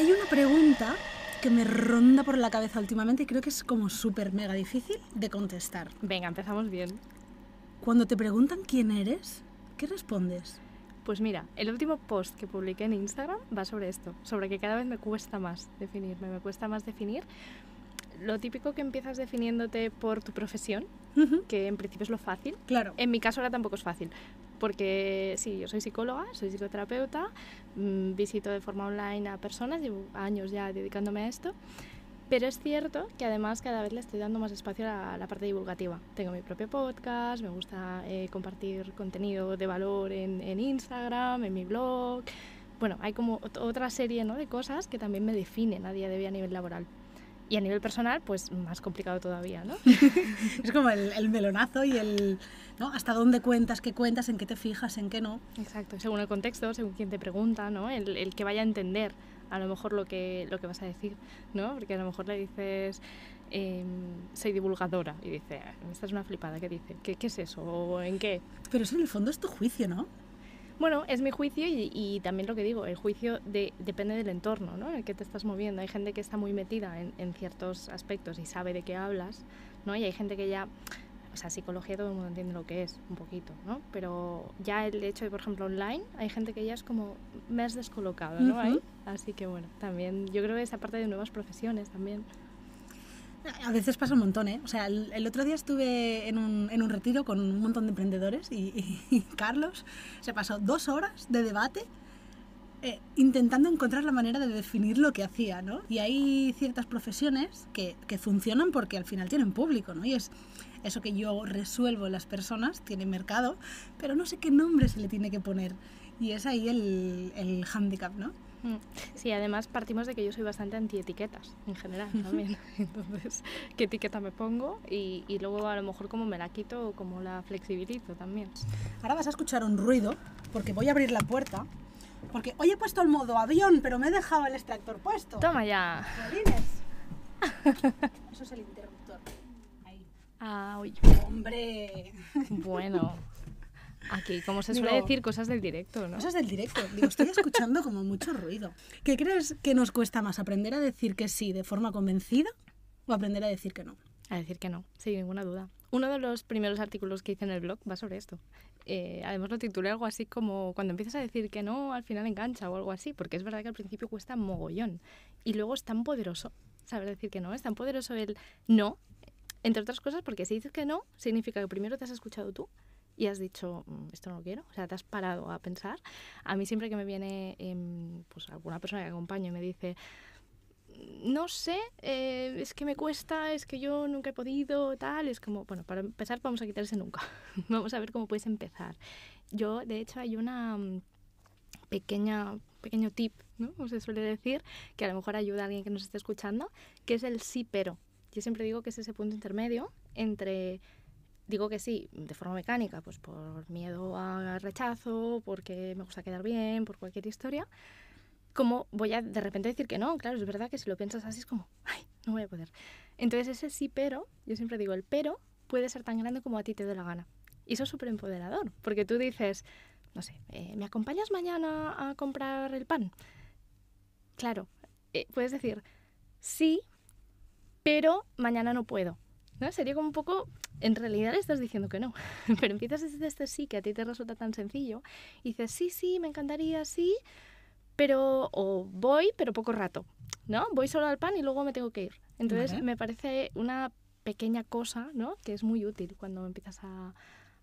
Hay una pregunta que me ronda por la cabeza últimamente y creo que es como súper mega difícil de contestar. Venga, empezamos bien. Cuando te preguntan quién eres, ¿qué respondes? Pues mira, el último post que publiqué en Instagram va sobre esto, sobre que cada vez me cuesta más definirme, me cuesta más definir lo típico que empiezas definiéndote por tu profesión, que en principio es lo fácil. Claro. En mi caso ahora tampoco es fácil, porque sí, yo soy psicóloga, soy psicoterapeuta, mm, visito de forma online a personas, llevo años ya dedicándome a esto, pero es cierto que además cada vez le estoy dando más espacio a la parte divulgativa. Tengo mi propio podcast, me gusta eh, compartir contenido de valor en, en Instagram, en mi blog. Bueno, hay como ot- otra serie ¿no? de cosas que también me definen a día de hoy a nivel laboral. Y a nivel personal, pues más complicado todavía, ¿no? Es como el, el melonazo y el... ¿no? Hasta dónde cuentas, qué cuentas, en qué te fijas, en qué no. Exacto, según el contexto, según quien te pregunta, ¿no? El, el que vaya a entender a lo mejor lo que, lo que vas a decir, ¿no? Porque a lo mejor le dices, em, soy divulgadora, y dice, "Ah, esta es una flipada, ¿qué dice? ¿Qué, qué es eso? ¿O en qué? Pero eso en el fondo es tu juicio, ¿no? Bueno, es mi juicio y, y también lo que digo, el juicio de, depende del entorno ¿no? en el que te estás moviendo. Hay gente que está muy metida en, en ciertos aspectos y sabe de qué hablas, ¿no? y hay gente que ya, o sea, psicología todo el mundo entiende lo que es, un poquito, ¿no? pero ya el hecho de, por ejemplo, online, hay gente que ya es como más descolocado, ¿no? Ujú. Ahí. Así que bueno, también yo creo que esa parte de nuevas profesiones también. A veces pasa un montón, ¿eh? O sea, el, el otro día estuve en un, en un retiro con un montón de emprendedores y, y- y Carlos se pasó dos horas de debate eh, intentando encontrar la manera de definir lo que hacía, ¿no? Y hay ciertas profesiones que, que funcionan porque al final tienen público, ¿no? Y es eso que yo resuelvo en las personas, tiene mercado, pero no sé qué nombre se le tiene que poner. Y es ahí el, el hándicap, ¿no? Mm. Sí, además partimos de que yo soy bastante antietiquetas en general también. Entonces, ¿qué etiqueta me pongo? Y, y luego a lo mejor cómo me la quito o cómo la flexibilizo también. Ahora vas a escuchar un ruido, porque voy a abrir la puerta, porque hoy he puesto el modo avión, pero me he dejado el extractor puesto. Toma ya. Eso es el interruptor. Ahí. Ah, uy. Hombre. Bueno, aquí, como se Digo- suele decir, cosas del directo, ¿no? Es del directo. Digo, estoy escuchando como mucho ruido. ¿Qué crees que nos cuesta más? ¿Aprender a decir que sí de forma convencida o aprender a decir que no? A decir que no, sin ninguna duda. Uno de los primeros artículos que hice en el blog va sobre esto. Eh, además lo titulé algo así como cuando empiezas a decir que no, al final engancha o algo así, porque es verdad que al principio cuesta mogollón. Y luego es tan poderoso saber decir que no, es tan poderoso el no, entre otras cosas porque si dices que no, significa que primero te has escuchado tú y has dicho, "Mm, esto no lo quiero, o sea, te has parado a pensar. A mí siempre que me viene em, pues alguna persona que acompaño y me dice, no sé, eh, es que me cuesta, es que yo nunca he podido, tal. Es como, bueno, para empezar vamos a quitarse nunca. vamos a ver cómo puedes empezar. Yo, de hecho, hay una mm, pequeña, pequeño tip, ¿no? Como se suele decir, que a lo mejor ayuda a alguien que nos esté escuchando, que es el sí pero. Yo siempre digo que es ese punto intermedio entre digo que sí de forma mecánica, pues por miedo a rechazo, porque me gusta quedar bien, por cualquier historia, como voy a de repente decir que no, claro, es verdad que si lo piensas así es como, ay, no voy a poder. Entonces ese sí pero, yo siempre digo el pero puede ser tan grande como a ti te dé la gana. Y eso es súper empoderador, porque tú dices, no sé, eh, ¿me acompañas mañana a comprar el pan? Claro, eh, puedes decir, sí, pero mañana no puedo. ¿No? Sería como un poco, en realidad le estás diciendo que no, pero empiezas desde este sí que a ti te resulta tan sencillo y dices, sí, sí, me encantaría, sí, pero o voy, pero poco rato, ¿no? Voy solo al pan y luego me tengo que ir. Entonces Vale. me parece una pequeña cosa, ¿no? Que es muy útil cuando empiezas a,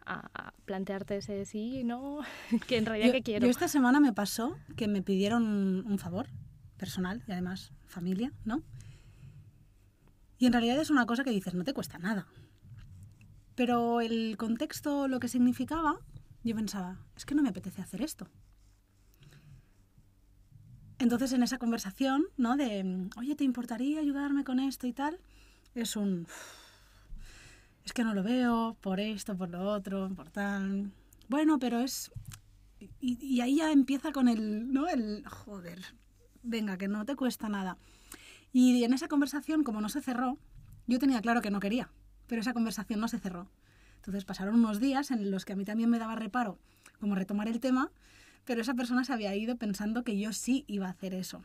a- plantearte ese sí, no, que en realidad Yo, que quiero. yo esta semana me pasó que me pidieron un favor personal y además familia, ¿no? Y en realidad es una cosa que dices, no te cuesta nada. Pero el contexto, lo que significaba, yo pensaba, es que no me apetece hacer esto. Entonces en esa conversación, ¿no? De, oye, ¿te importaría ayudarme con esto y tal? Es un... Es que no lo veo, por esto, por lo otro, por tal. Bueno, pero es... Y, y ahí ya empieza con el, ¿no? El, joder, venga, que no te cuesta nada. Y en esa conversación, como no se cerró, yo tenía claro que no quería, pero esa conversación no se cerró. Entonces pasaron unos días en los que a mí también me daba reparo como retomar el tema, pero esa persona se había ido pensando que yo sí iba a hacer eso.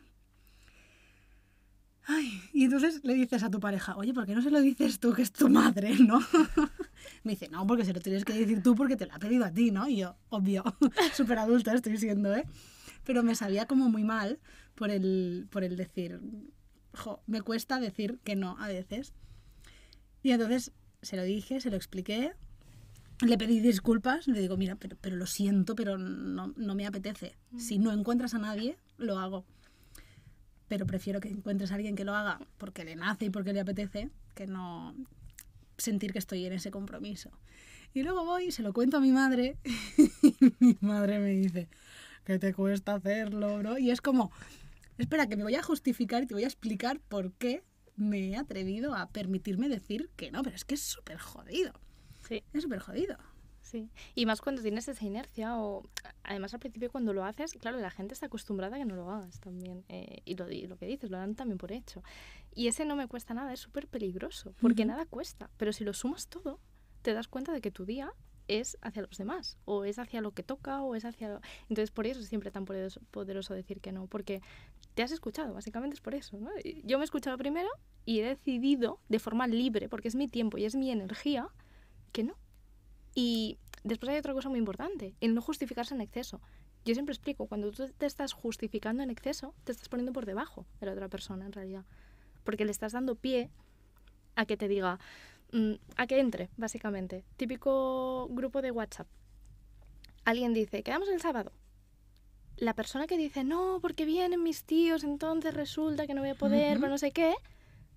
Ay, y entonces le dices a tu pareja, oye, ¿por qué no se lo dices tú que es tu madre, no? Me dice, no, porque se lo tienes que decir tú porque te lo ha pedido a ti, ¿no? Y yo, obvio, súper adulta estoy siendo, ¿eh? Pero me sabía como muy mal por el, por el decir, jo, me cuesta decir que no a veces. Y entonces se lo dije, se lo expliqué, le pedí disculpas, le digo, mira, pero, pero lo siento, pero no, no me apetece. Si no encuentras a nadie, lo hago pero prefiero que encuentres a alguien que lo haga porque le nace y porque le apetece, que no sentir que estoy en ese compromiso. Y luego voy y se lo cuento a mi madre y mi madre me dice, que te cuesta hacerlo, bro? Y es como, espera, que me voy a justificar y te voy a explicar por qué me he atrevido a permitirme decir que no, pero es que es súper jodido. Sí. Es súper jodido. Sí. Y más cuando tienes esa inercia o además al principio cuando lo haces, claro, la gente está acostumbrada a que no lo hagas también. Eh, y, lo, lo, que dices, lo dan también por hecho. Y ese no me cuesta nada, es súper peligroso, porque nada cuesta. Pero si lo sumas todo, te das cuenta de que tu día es hacia los demás, o es hacia lo que toca, o es hacia... Lo... Entonces por eso es siempre tan poderoso, poderoso decir que no, porque te has escuchado, básicamente es por eso. ¿no? Yo me he escuchado primero y he decidido de forma libre, porque es mi tiempo y es mi energía, que no. Y después hay otra cosa muy importante, el no justificarse en exceso. Yo siempre explico, cuando tú te estás justificando en exceso, te estás poniendo por debajo de la otra persona en realidad. Porque le estás dando pie a que te diga, mm, a que entre, básicamente. Típico grupo de WhatsApp. Alguien dice, quedamos el sábado. La persona que dice, no, porque vienen mis tíos, entonces resulta que no voy a poder, pero no sé qué.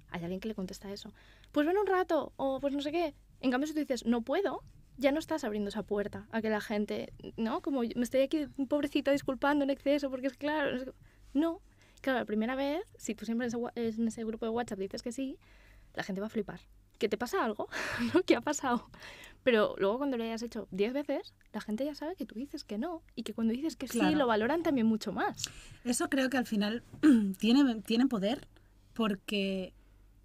Hay alguien que le contesta eso. Pues ven un rato, o pues no sé qué. En cambio, si tú dices, no puedo, ya no estás abriendo esa puerta a que la gente, ¿no? Como me estoy aquí, pobrecita, disculpando en exceso, porque es claro. No. Claro, la primera vez, si tú siempre en ese, grupo de WhatsApp dices que sí, la gente va a flipar. ¿Que te pasa algo? ¿No? ¿Qué ha pasado? Pero luego cuando lo hayas hecho 10 veces, la gente ya sabe que tú dices que no y que cuando dices que sí, lo valoran también mucho más. Eso creo que al final tiene, tiene poder porque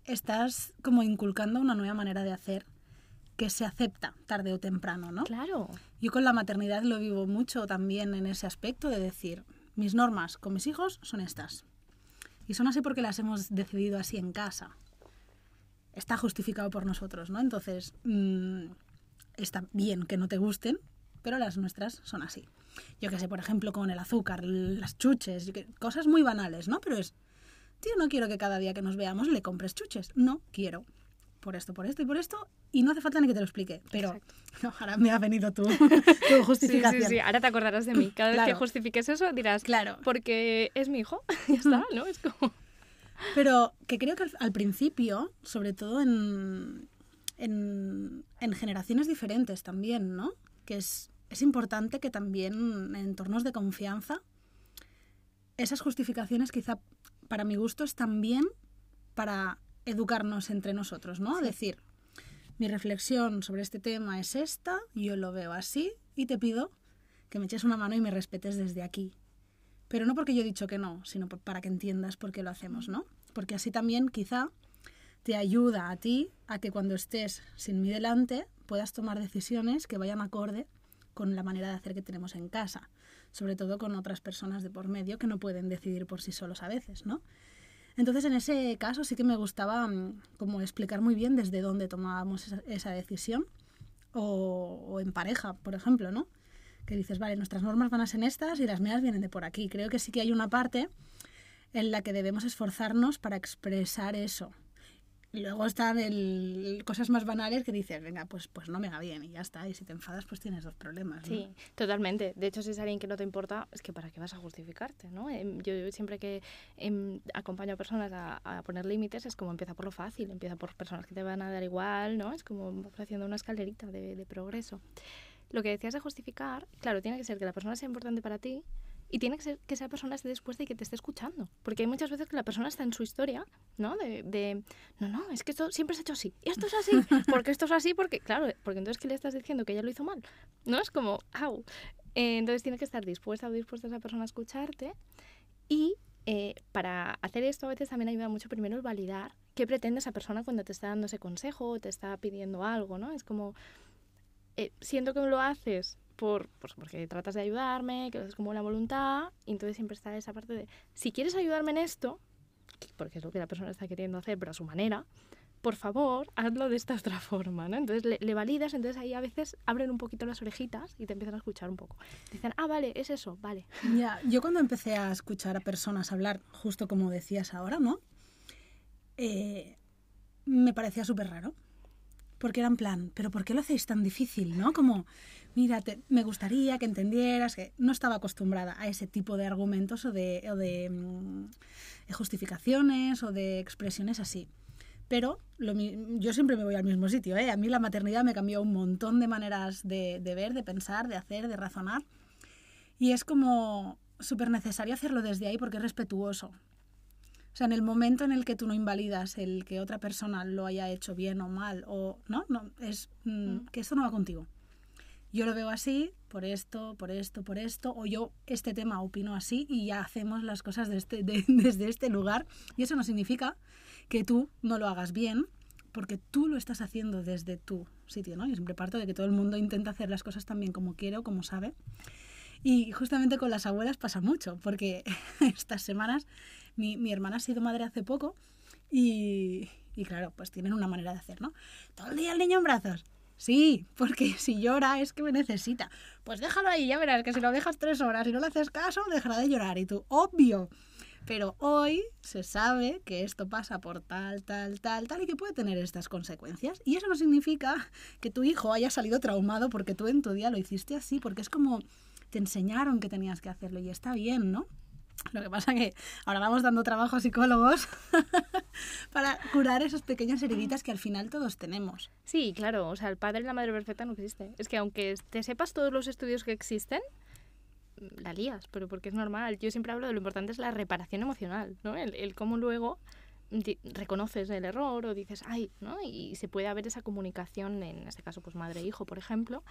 estás como inculcando una nueva manera de hacer que se acepta tarde o temprano, ¿no? Claro. Yo con la maternidad lo vivo mucho también en ese aspecto de decir, mis normas con mis hijos son estas. Y son así porque las hemos decidido así en casa. Está justificado por nosotros, ¿no? Entonces, mmm, está bien que no te gusten, pero las nuestras son así. Yo que sé, por ejemplo, con el azúcar, las chuches, cosas muy banales, ¿no? Pero es, tío, no quiero que cada día que nos veamos le compres chuches. No quiero por esto, por esto y por esto, y no hace falta ni que te lo explique, pero no, ahora me ha venido tu, tu justificación. Sí, sí, sí, ahora te acordarás de mí. Cada vez que justifiques eso dirás, claro. porque es mi hijo, ya está, ¿no? Es como... Pero que creo que al, principio, sobre todo en, en, en, generaciones diferentes también, ¿no? Que es, es importante que también en entornos de confianza, esas justificaciones quizá para mi gusto es también para educarnos entre nosotros, ¿no? Decir, mi reflexión sobre este tema es esta, yo lo veo así y te pido que me eches una mano y me respetes desde aquí. Pero no porque yo he dicho que no, sino para que entiendas por qué lo hacemos, ¿no? Porque así también quizá te ayuda a ti a que cuando estés sin mí delante puedas tomar decisiones que vayan acorde con la manera de hacer que tenemos en casa, sobre todo con otras personas de por medio que no pueden decidir por sí solos a veces, ¿no? Entonces, en ese caso sí que me gustaba mm, como explicar muy bien desde dónde tomábamos esa, decisión o, en pareja, por ejemplo, ¿no? Que dices, vale, nuestras normas van a ser estas y las mías vienen de por aquí. Creo que sí que hay una parte en la que debemos esforzarnos para expresar eso luego están el, cosas más banales que dices, venga, pues, pues no me va bien y ya está. Y si te enfadas, pues tienes dos problemas. Sí, totalmente. De hecho, si es alguien que no te importa, es que para qué vas a justificarte, ¿no? Em, yo, siempre que em, acompaño a personas a, poner límites, es como empieza por lo fácil, empieza por personas que te van a dar igual, ¿no? Es como haciendo una escalerita de, de progreso. Lo que decías de justificar, claro, tiene que ser que la persona sea importante para ti, y tiene que ser que esa persona esté dispuesta y que te esté escuchando. Porque hay muchas veces que la persona está en su historia, ¿no? De, de no, no, es que esto siempre se ha hecho así. Y esto es así. Porque esto es así, porque, claro, porque entonces, ¿qué le estás diciendo? Que ella lo hizo mal. ¿No? Es como, au. Eh, entonces, tiene que estar dispuesta o dispuesta esa persona a escucharte. Y eh, para hacer esto, a veces también ayuda mucho primero el validar qué pretende esa persona cuando te está dando ese consejo o te está pidiendo algo, ¿no? Es como, eh, siento que lo haces por, pues porque tratas de ayudarme, que lo haces como la voluntad, y entonces siempre está esa parte de, si quieres ayudarme en esto, porque es lo que la persona está queriendo hacer, pero a su manera, por favor, hazlo de esta otra forma, ¿no? Entonces le, le, validas, entonces ahí a veces abren un poquito las orejitas y te empiezan a escuchar un poco. Dicen, ah, vale, es eso, vale. Ya, yo cuando empecé a escuchar a personas hablar, justo como decías ahora, ¿no? Eh, me parecía súper raro. Porque era en plan, ¿pero por qué lo hacéis tan difícil, no? Como, mira, te, me gustaría que entendieras que no estaba acostumbrada a ese tipo de argumentos o de, o de, de justificaciones o de expresiones así. Pero lo, yo siempre me voy al mismo sitio. ¿eh? A mí la maternidad me cambió un montón de maneras de, de ver, de pensar, de hacer, de razonar. Y es como súper necesario hacerlo desde ahí porque es respetuoso. O sea, en el momento en el que tú no invalidas el que otra persona lo haya hecho bien o mal, o no, no, es mm, que esto no va contigo. Yo lo veo así, por esto, por esto, por esto, o yo este tema opino así y ya hacemos las cosas de este, de, desde este lugar. Y eso no significa que tú no lo hagas bien, porque tú lo estás haciendo desde tu sitio, ¿no? Yo siempre parto de que todo el mundo intenta hacer las cosas tan bien como quiere o como sabe. Y justamente con las abuelas pasa mucho, porque estas semanas mi, mi hermana ha sido madre hace poco y, y, claro, pues tienen una manera de hacer, ¿no? Todo el día el niño en brazos. Sí, porque si llora es que me necesita. Pues déjalo ahí, ya verás que si lo dejas tres horas y no le haces caso, dejará de llorar. Y tú, obvio. Pero hoy se sabe que esto pasa por tal, tal, tal, tal y que puede tener estas consecuencias. Y eso no significa que tu hijo haya salido traumado porque tú en tu día lo hiciste así, porque es como te enseñaron que tenías que hacerlo y está bien, ¿no? Lo que pasa que ahora vamos dando trabajo a psicólogos para curar esas pequeñas heriditas que al final todos tenemos. Sí, claro, o sea, el padre y la madre perfecta no existe. Es que aunque te sepas todos los estudios que existen, la lías, pero porque es normal. Yo siempre hablo de lo importante es la reparación emocional, ¿no? El, el cómo luego reconoces el error o dices, ay, ¿no? Y se puede haber esa comunicación, en este caso, pues madre-hijo, por ejemplo,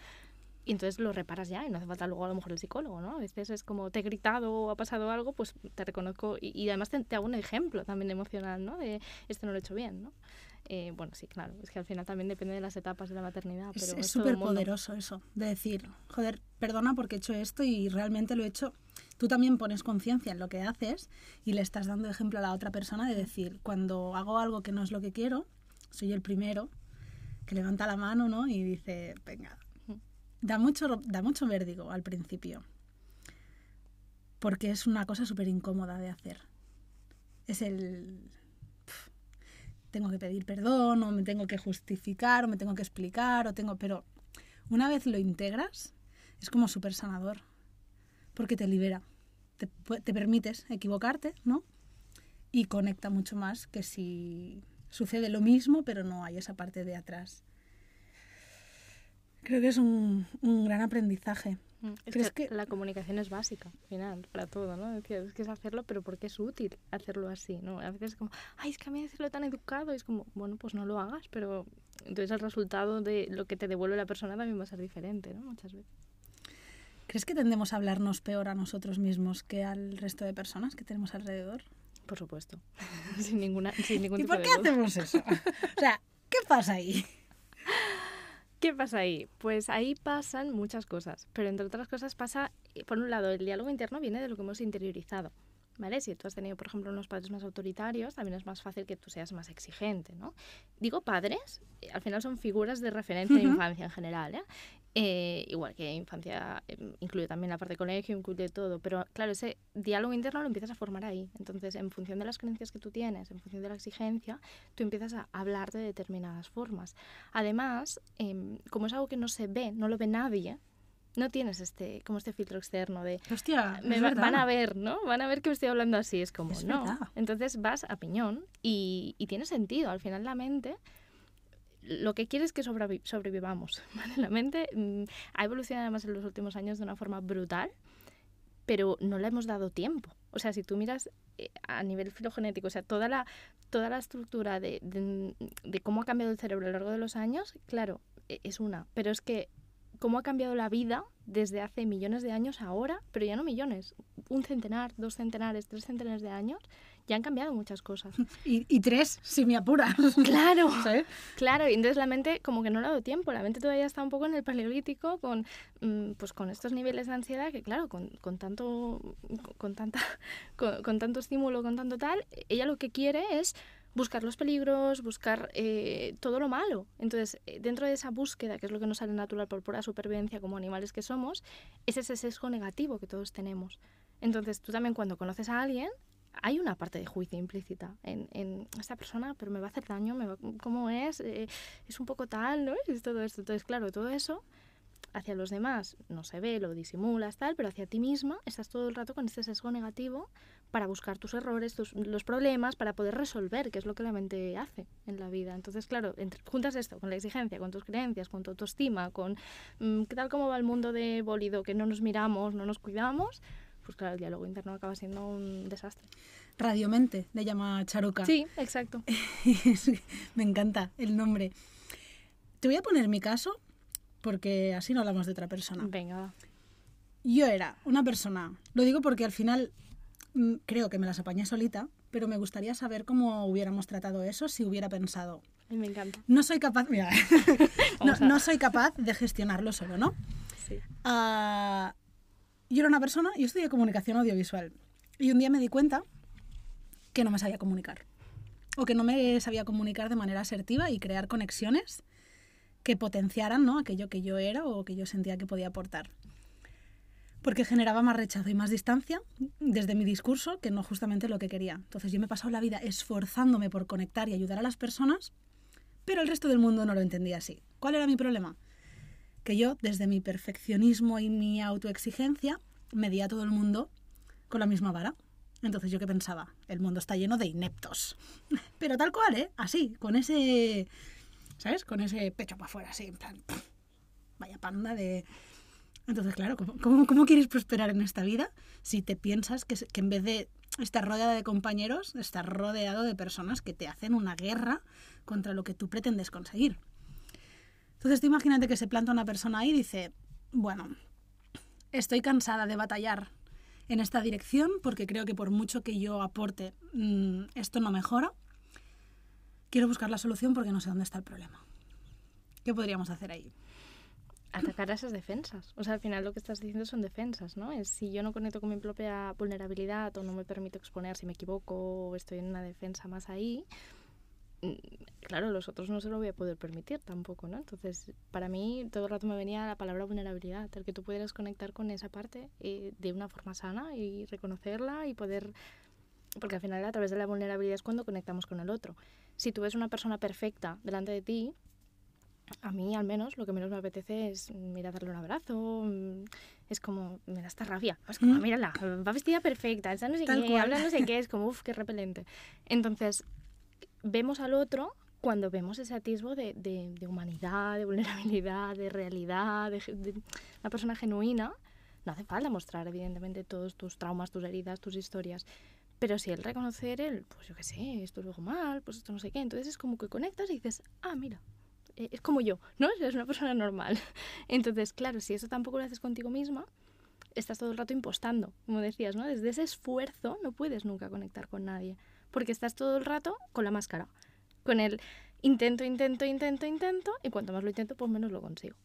y entonces lo reparas ya y no hace falta luego a lo mejor el psicólogo, ¿no? A veces es como te he gritado o ha pasado algo, pues te reconozco y, y además te, te, hago un ejemplo también emocional, ¿no? De esto no lo he hecho bien, ¿no? Eh, bueno, sí, claro, es que al final también depende de las etapas de la maternidad. Pero es súper poderoso eso, de decir, joder, perdona porque he hecho esto y realmente lo he hecho. Tú también pones conciencia en lo que haces y le estás dando ejemplo a la otra persona de decir, cuando hago algo que no es lo que quiero, soy el primero que levanta la mano, ¿no? Y dice, venga, Da mucho, da mucho vértigo al principio, porque es una cosa súper incómoda de hacer. Es el... Tengo que pedir perdón, o me tengo que justificar, o me tengo que explicar, o tengo... Pero una vez lo integras, es como súper sanador, porque te libera, te, te permites equivocarte, ¿no? Y conecta mucho más que si sucede lo mismo, pero no hay esa parte de atrás. Creo que es un, un gran aprendizaje. Es ¿Crees que, que, la comunicación es básica, al final, para todo, ¿no? Es que, es es hacerlo, pero porque es útil hacerlo así, ¿no? A veces es como, ay, es que a mí decirlo tan educado, y es como, bueno, pues no lo hagas, pero entonces el resultado de lo que te devuelve la persona también va a ser diferente, ¿no? Muchas veces. ¿Crees que tendemos a hablarnos peor a nosotros mismos que al resto de personas que tenemos alrededor? Por supuesto, sin, ninguna, sin ningún ¿Y tipo por qué de hacemos eso? o sea, ¿qué pasa ahí? ¿Qué pasa ahí? Pues ahí pasan muchas cosas, pero entre otras cosas pasa, por un lado, el diálogo interno viene de lo que hemos interiorizado. ¿Vale? Si tú has tenido, por ejemplo, unos padres más autoritarios, también es más fácil que tú seas más exigente, ¿no? Digo padres, al final son figuras de referencia uh -huh. de infancia en general, ¿eh? Eh, igual que infancia eh, incluye también la parte de colegio, incluye todo, pero claro, ese diálogo interno lo empiezas a formar ahí. Entonces, en función de las creencias que tú tienes, en función de la exigencia, tú empiezas a hablar de determinadas formas. Además, eh, como es algo que no se ve, no lo ve nadie, no tienes este como este filtro externo de Hostia, me va, van a ver no van a ver que me estoy hablando así es como es no verdad. entonces vas a piñón y, y tiene sentido al final la mente lo que quiere es que sobrevi sobrevivamos. ¿vale? La mente mmm, ha evolucionado además en los últimos años de una forma brutal, pero no le hemos dado tiempo. O sea, si tú miras eh, a nivel filogenético, o sea, toda la, toda la estructura de, de, de, cómo ha cambiado el cerebro a lo largo de los años, claro, e, es una. Pero es que cómo ha cambiado la vida desde hace millones de años ahora, pero ya no millones, un centenar, dos centenares, tres centenares de años, ya han cambiado muchas cosas. Y, y tres, si me apuras. Claro, ¿Sabes? claro, y entonces la mente como que no le ha dado tiempo, la mente todavía está un poco en el paleolítico con, mm, pues con estos niveles de ansiedad que claro, con, con tanto, con, tanta, con, con tanto estímulo, con tanto tal, ella lo que quiere es buscar los peligros, buscar eh, todo lo malo. Entonces, eh, dentro de esa búsqueda, que es lo que nos sale natural por pura supervivencia como animales que somos, es ese sesgo negativo que todos tenemos. Entonces, tú también cuando conoces a alguien, hay una parte de juicio implícita en, en esta persona, pero me va a hacer daño, me va- ¿cómo es? Eh, es un poco tal, ¿no? Es todo esto. Entonces, claro, todo eso hacia los demás no se ve, lo disimulas, tal, pero hacia ti misma estás todo el rato con este sesgo negativo para buscar tus errores, tus, los problemas, para poder resolver, que es lo que la mente hace en la vida. Entonces, claro, entre- juntas esto con la exigencia, con tus creencias, con tu autoestima, con mm, qué tal cómo va el mundo de bólido, que no nos miramos, no nos cuidamos, pues claro, el diálogo interno acaba siendo un desastre. Radiomente, le llama Charuca. Sí, exacto. me encanta el nombre. Te voy a poner mi caso, porque así no hablamos de otra persona. Venga. Yo era una persona, lo digo porque al final creo que me las apañé solita, pero me gustaría saber cómo hubiéramos tratado eso si hubiera pensado. Me encanta. No soy capaz, mira, no soy capaz de gestionarlo solo, ¿no? Sí. Ah, yo era una persona, yo estudié comunicación audiovisual y un día me di cuenta que no me sabía comunicar o que no me sabía comunicar de manera asertiva y crear conexiones que potenciaran ¿no? aquello que yo era o que yo sentía que podía aportar. Porque generaba más rechazo y más distancia desde mi discurso que no justamente lo que quería. Entonces yo me he pasado la vida esforzándome por conectar y ayudar a las personas, pero el resto del mundo no lo entendía así. ¿Cuál era mi problema? que yo, desde mi perfeccionismo y mi autoexigencia, medía a todo el mundo con la misma vara. Entonces yo que pensaba, el mundo está lleno de ineptos. Pero tal cual, ¿eh? Así, con ese, ¿sabes? Con ese pecho para afuera, así, en plan, vaya panda de... Entonces, claro, ¿cómo, quieres prosperar en esta vida si te piensas que en vez de estar rodeada de compañeros, estás rodeado de personas que te hacen una guerra contra lo que tú pretendes conseguir? Entonces, tú imagínate que se planta una persona ahí y dice, bueno, estoy cansada de batallar en esta dirección porque creo que por mucho que yo aporte, mm, esto no mejora. Quiero buscar la solución porque no sé dónde está el problema. ¿Qué podríamos hacer ahí? Atacar a esas defensas. O sea, al final lo que estás diciendo son defensas, ¿no? Es si yo no conecto con mi propia vulnerabilidad o no me permito exponer si me equivoco o estoy en una defensa más ahí, mm, claro, los otros no se lo voy a poder permitir tampoco, ¿no? Entonces, para mí todo el rato me venía la palabra vulnerabilidad, el que tú pudieras conectar con esa parte eh, de una forma sana y reconocerla y poder... Porque al final a través de la vulnerabilidad es cuando conectamos con el otro. Si tú ves una persona perfecta delante de ti, a mí al menos lo que menos me apetece es mm, ir a darle un abrazo. mm, Es como, me da esta rabia. Es como, Mm. mírala, va vestida perfecta, está no sé Tal qué, cual. habla no sé qué, es como, uff, qué repelente. Entonces, vemos al otro cuando vemos ese atisbo de, de- de humanidad, de vulnerabilidad, de realidad, de, de una persona genuina. No hace falta mostrar, evidentemente, todos tus traumas, tus heridas, tus historias. Pero si el reconocer el, pues yo qué sé, esto luego mal, pues esto no sé qué, entonces es como que conectas y dices, ah, mira, es como yo, ¿no? Es una persona normal. Entonces, claro, si eso tampoco lo haces contigo misma, estás todo el rato impostando, como decías, ¿no? Desde ese esfuerzo no puedes nunca conectar con nadie, porque estás todo el rato con la máscara, con el intento, intento, intento, intento, y cuanto más lo intento, pues menos lo consigo.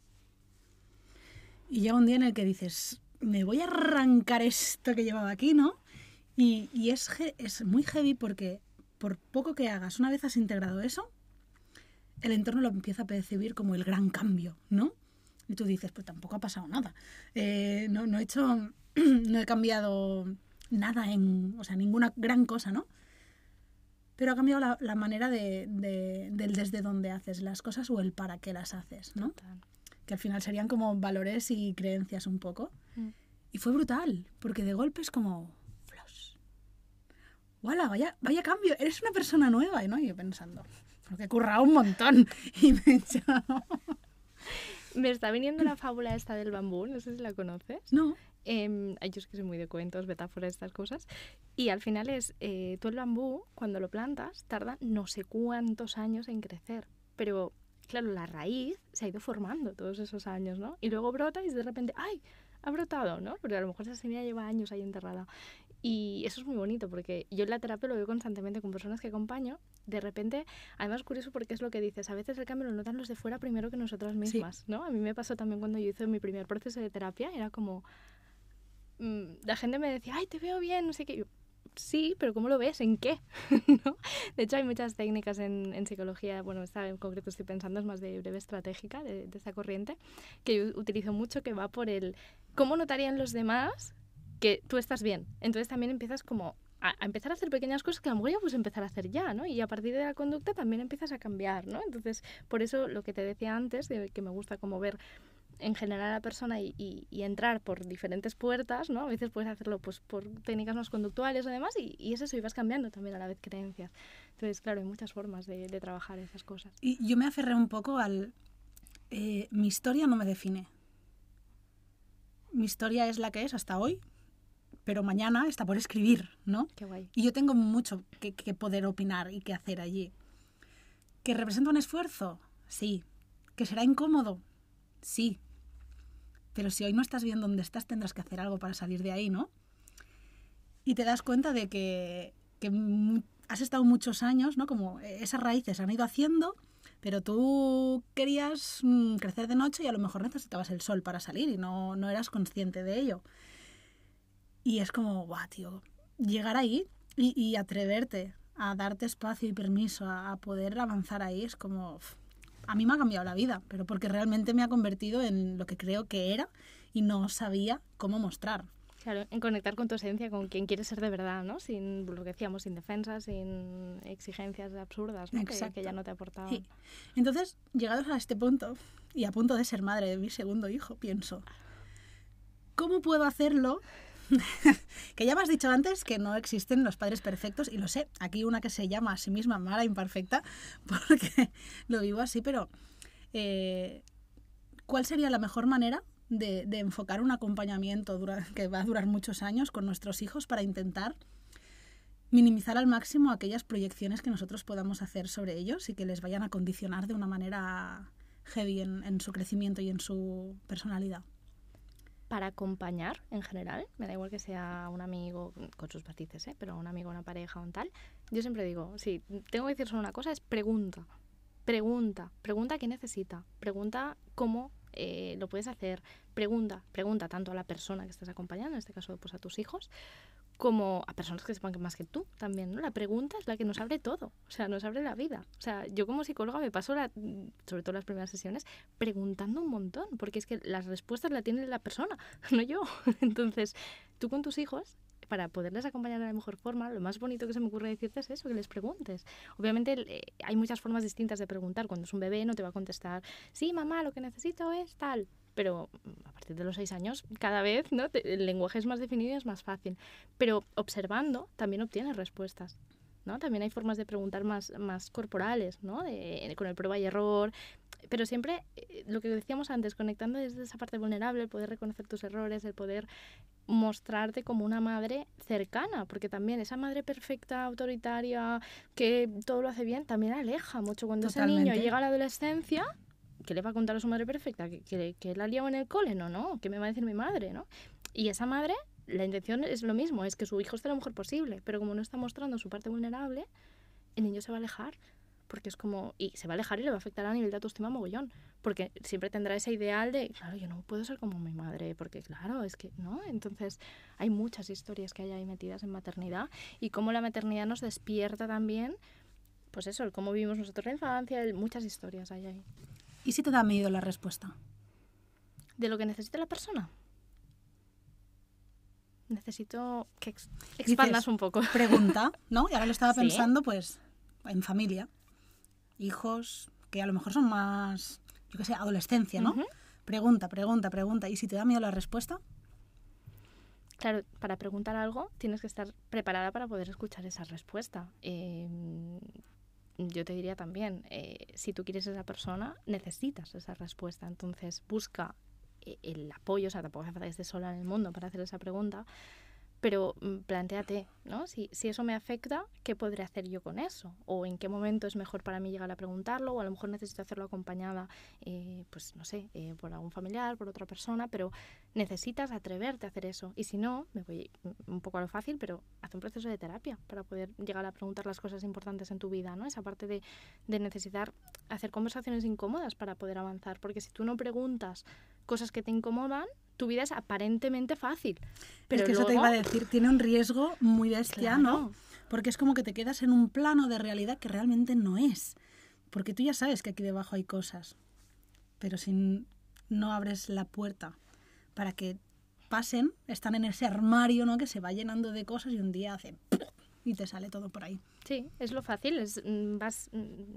Y llega un día en el que dices, me voy a arrancar esto que llevaba aquí, ¿no? Y, y es, es muy heavy porque por poco que hagas, una vez has integrado eso, el entorno lo empieza a percibir como el gran cambio, ¿no? Y tú dices, pues tampoco ha pasado nada. Eh, no, no he hecho, no he cambiado nada en, o sea, ninguna gran cosa, ¿no? Pero ha cambiado la, la manera de, de- del desde dónde haces las cosas o el para qué las haces, ¿no? Total. que al final serían como valores y creencias un poco. Mm. Y fue brutal, porque de golpe es como, flash. ¡Wala! Vaya, vaya cambio, eres una persona nueva, ¿no? Y yo pensando, porque he currado un montón. Y me he echado... Me está viniendo la fábula esta del bambú, no sé si la conoces. No, Eh, yo es que soy muy de cuentos, metáforas, estas cosas. Y al final es, eh, tú el bambú, cuando lo plantas, tarda no sé cuántos años en crecer. Pero, claro, la raíz se ha ido formando todos esos años, ¿no? Y luego brota y de repente, ¡ay! Ha brotado, ¿no? Porque a lo mejor esa semilla lleva años ahí enterrada. Y eso es muy bonito porque yo en la terapia lo veo constantemente con personas que acompaño. De repente, además curioso porque es lo que dices, a veces el cambio lo notan los de fuera primero que nosotras mismas, ¿no? A mí me pasó también cuando yo hice mi primer proceso de terapia, era como, mm, la gente me decía, ay, te veo bien, no sé qué. Yo, sí, pero ¿cómo lo ves? ¿En qué? ¿No? De hecho, hay muchas técnicas en, en, psicología, bueno, esta en concreto estoy pensando, es más de breve estratégica, de, de esta corriente, que yo utilizo mucho, que va por el cómo notarían los demás que tú estás bien. Entonces también empiezas como a, empezar a hacer pequeñas cosas que a lo mejor ya puedes empezar a hacer ya, ¿no? Y a partir de la conducta también empiezas a cambiar, ¿no? Entonces, por eso lo que te decía antes, de que me gusta como ver en general a la persona y, y, entrar por diferentes puertas, ¿no? A veces puedes hacerlo pues por técnicas más conductuales o demás y, y es eso, y vas cambiando también a la vez creencias. Entonces, claro, hay muchas formas de, de trabajar esas cosas. Y yo me aferré un poco al... Eh, mi historia no me define. Mi historia es la que es hasta hoy, pero mañana está por escribir, ¿no? Qué guay. Y yo tengo mucho que, que poder opinar y que hacer allí. ¿Que representa un esfuerzo? Sí. ¿Que será incómodo? Sí. Pero si hoy no estás bien donde estás, tendrás que hacer algo para salir de ahí, ¿no? Y te das cuenta de que, que has estado muchos años, ¿no? Como esas raíces han ido haciendo, pero tú querías mmm, crecer de noche y a lo mejor necesitabas el sol para salir y no, no eras consciente de ello. Y es como, guau, tío, llegar ahí y, y, atreverte a darte espacio y permiso a, a poder avanzar ahí es como, a mí me ha cambiado la vida, pero porque realmente me ha convertido en lo que creo que era y no sabía cómo mostrar. Claro, en conectar con tu esencia, con quien quieres ser de verdad, ¿no? Sin lo que decíamos, sin defensas, sin exigencias absurdas, ¿no? Que, que, ya no te aportaban. Sí. Entonces, llegados a este punto, y a punto de ser madre de mi segundo hijo, pienso, ¿cómo puedo hacerlo que ya me has dicho antes que no existen los padres perfectos y lo sé. Aquí una que se llama a sí misma mala imperfecta porque lo vivo así, pero eh, ¿cuál sería la mejor manera de, de enfocar un acompañamiento que va a durar muchos años con nuestros hijos para intentar minimizar al máximo aquellas proyecciones que nosotros podamos hacer sobre ellos y que les vayan a condicionar de una manera heavy en su crecimiento y en su personalidad? Para acompañar en general, me da igual que sea un amigo con sus matices, ¿eh? pero un amigo, una pareja o un tal, yo siempre digo, sí, tengo que decir solo una cosa, es pregunta, pregunta, pregunta qué necesita, pregunta cómo eh, lo puedes hacer, pregunta, pregunta tanto a la persona que estás acompañando, en este caso pues a tus hijos, como a personas que sepan más que tú también, ¿no? La pregunta es la que nos abre todo, o sea, nos abre la vida. O sea, yo como psicóloga me paso, la, sobre todo las primeras sesiones, preguntando un montón, porque es que las respuestas las tiene la persona, no yo. Entonces, tú con tus hijos, para poderles acompañar de la mejor forma, lo más bonito que se me ocurre decirte es eso, que les preguntes. Obviamente eh, hay muchas formas distintas de preguntar. Cuando es un bebé no te va a contestar, sí, mamá, lo que necesito es tal pero a partir de los seis años cada vez ¿no? el lenguaje es más definido y es más fácil. Pero observando también obtienes respuestas. ¿no? También hay formas de preguntar más, más corporales, ¿no? De, con el prueba y error, pero siempre eh, lo que decíamos antes, conectando desde esa parte vulnerable, el poder reconocer tus errores, el poder mostrarte como una madre cercana, porque también esa madre perfecta, autoritaria, que todo lo hace bien, también aleja mucho. Cuando Totalmente. ese niño llega a la adolescencia, ¿qué le va a contar a su madre perfecta? ¿Que, que, que la ha liado en el cole? No, no, ¿qué me va a decir mi madre? ¿no? Y esa madre, la intención es lo mismo, es que su hijo esté lo mejor posible, pero como no está mostrando su parte vulnerable, el niño se va a alejar. Porque es como, y se va a alejar y le va a afectar a nivel de autoestima mogollón. Porque siempre tendrá ese ideal de, claro, yo no puedo ser como mi madre, porque claro, es que, ¿no? Entonces, hay muchas historias que hay ahí metidas en maternidad y cómo la maternidad nos despierta también, pues eso, el cómo vivimos nosotros la infancia, el, muchas historias hay ahí. ¿Y si te da miedo la respuesta? ¿De lo que necesita la persona? Necesito que ex expandas Dices, un poco. Pregunta, ¿no? Y ahora lo estaba Sí. pensando, pues, en familia. Hijos que a lo mejor son más, yo qué sé, adolescencia, ¿no? Pregunta, pregunta, pregunta. ¿Y si te da miedo la respuesta? Claro, para preguntar algo tienes que estar preparada para poder escuchar esa respuesta. Eh, yo te diría también, eh, si tú quieres esa persona, necesitas esa respuesta. Entonces busca eh, el apoyo, o sea, tampoco hace falta que estés sola en el mundo para hacer esa pregunta, pero mm, planteate, ¿no? Si, si eso me afecta, ¿qué podré hacer yo con eso? O en qué momento es mejor para mí llegar a preguntarlo, o a lo mejor necesito hacerlo acompañada, eh, pues no sé, eh, por algún familiar, por otra persona, pero necesitas atreverte a hacer eso. Y si no, me voy un poco a lo fácil, pero haz un proceso de terapia para poder llegar a preguntar las cosas importantes en tu vida, ¿no? Esa parte de, de necesitar hacer conversaciones incómodas para poder avanzar, porque si tú no preguntas cosas que te incomodan, tu vida es aparentemente fácil. Pero es que eso te iba a decir, tiene un riesgo muy bestia, ¿no? Porque es como que te quedas en un plano de realidad que realmente no es. Porque tú ya sabes que aquí debajo hay cosas. Pero si no abres la puerta para que pasen, están en ese armario, ¿no? Que se va llenando de cosas y un día hace y te sale todo por ahí. Sí, es lo fácil, es, mm, vas mm,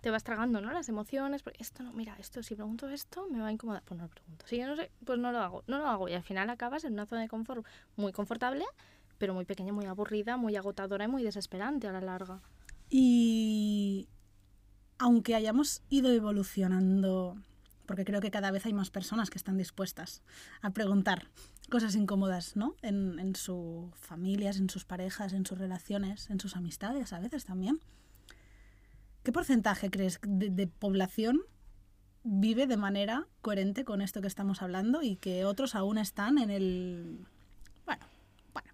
te vas tragando, ¿no? Las emociones, porque esto no, mira, esto, si pregunto esto, me va a incomodar, pues no lo pregunto. Si yo no sé, pues no lo hago, no lo hago. Y al final acabas en una zona de confort muy confortable, pero muy pequeña, muy aburrida, muy agotadora y muy desesperante a la larga. Y aunque hayamos ido evolucionando, porque creo que cada vez hay más personas que están dispuestas a preguntar cosas incómodas, ¿no? En, en sus familias, en sus parejas, en sus relaciones, en sus amistades a veces también. ¿Qué porcentaje crees de, población vive de manera coherente con esto que estamos hablando y que otros aún están en el... Bueno, bueno.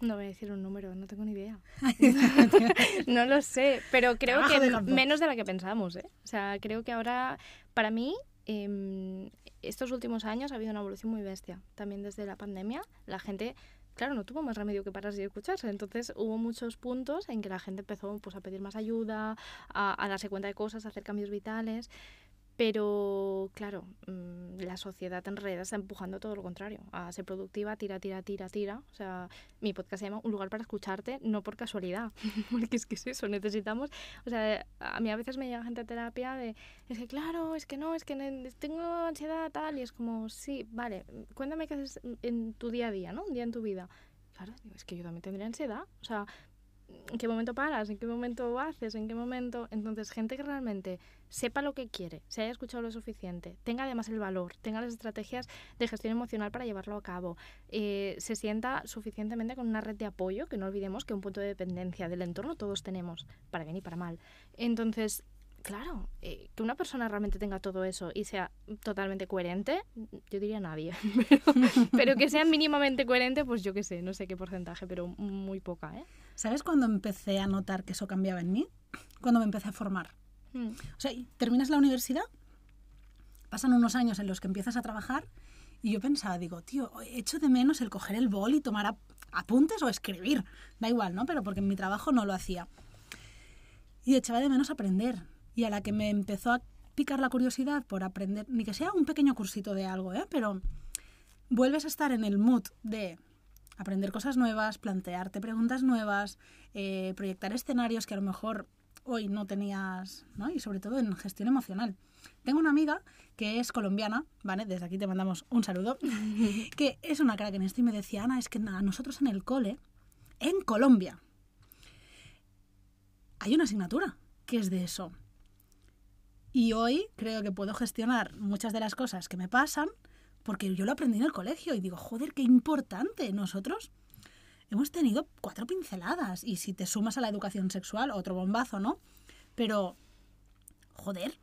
No voy a decir un número, no tengo ni idea. no lo sé, pero creo que menos de la que pensamos. ¿eh? O sea, creo que ahora, para mí, em, estos últimos años ha habido una evolución muy bestia. También desde la pandemia, la gente claro, no tuvo más remedio que pararse y escucharse. Entonces hubo muchos puntos en que la gente empezó pues, a pedir más ayuda, a, a darse cuenta de cosas, a hacer cambios vitales. Pero, claro, mm, la sociedad en realidad está empujando todo lo contrario, a ser productiva, tira, tira, tira, tira. O sea, mi podcast se llama Un lugar para escucharte, no por casualidad, porque es que es eso, necesitamos... O sea, a mí a veces me llega gente a terapia de, es que claro, es que no, es que tengo ansiedad tal, y es como, sí, vale, cuéntame qué haces en tu día a día, ¿no? Un día en tu vida. Claro, es que yo también tendría ansiedad. O sea, ¿en qué momento paras? ¿En qué momento haces? ¿En qué momento? Entonces, gente que realmente sepa lo que quiere, se haya escuchado lo suficiente, tenga además el valor, tenga las estrategias de gestión emocional para llevarlo a cabo, eh, se sienta suficientemente con una red de apoyo, que no olvidemos que un punto de dependencia del entorno todos tenemos, para bien y para mal. Entonces, claro, eh, que una persona realmente tenga todo eso y sea totalmente coherente, yo diría nadie, pero, que sea mínimamente coherente, pues yo qué sé, no sé qué porcentaje, pero muy poca, ¿eh? ¿Sabes cuándo empecé a notar que eso cambiaba en mí? Cuando me empecé a formar. Mm. O sea, terminas la universidad, pasan unos años en los que empiezas a trabajar y yo pensaba, digo, tío, echo de menos el coger el bol y tomar apuntes o escribir. Da igual, ¿no? Pero porque en mi trabajo no lo hacía. Y echaba de menos aprender. Y a la que me empezó a picar la curiosidad por aprender, ni que sea un pequeño cursito de algo, ¿eh? Pero vuelves a estar en el mood de aprender cosas nuevas, plantearte preguntas nuevas, eh, proyectar escenarios que a lo mejor hoy no tenías, ¿no? Y sobre todo en gestión emocional. Tengo una amiga que es colombiana, ¿vale? Desde aquí te mandamos un saludo, que es una crack en esto y me decía, Ana, es que nada, nosotros en el cole, en Colombia, hay una asignatura que es de eso. Y hoy creo que puedo gestionar muchas de las cosas que me pasan porque yo lo aprendí en el colegio y digo, joder, qué importante. Nosotros hemos tenido cuatro pinceladas y si te sumas a la educación sexual, otro bombazo, ¿no? Pero, joder,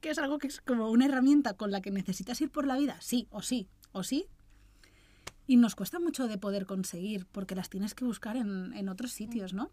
que es algo que es como una herramienta con la que necesitas ir por la vida, sí o sí, o sí. Y nos cuesta mucho de poder conseguir porque las tienes que buscar en, en otros sitios, ¿no?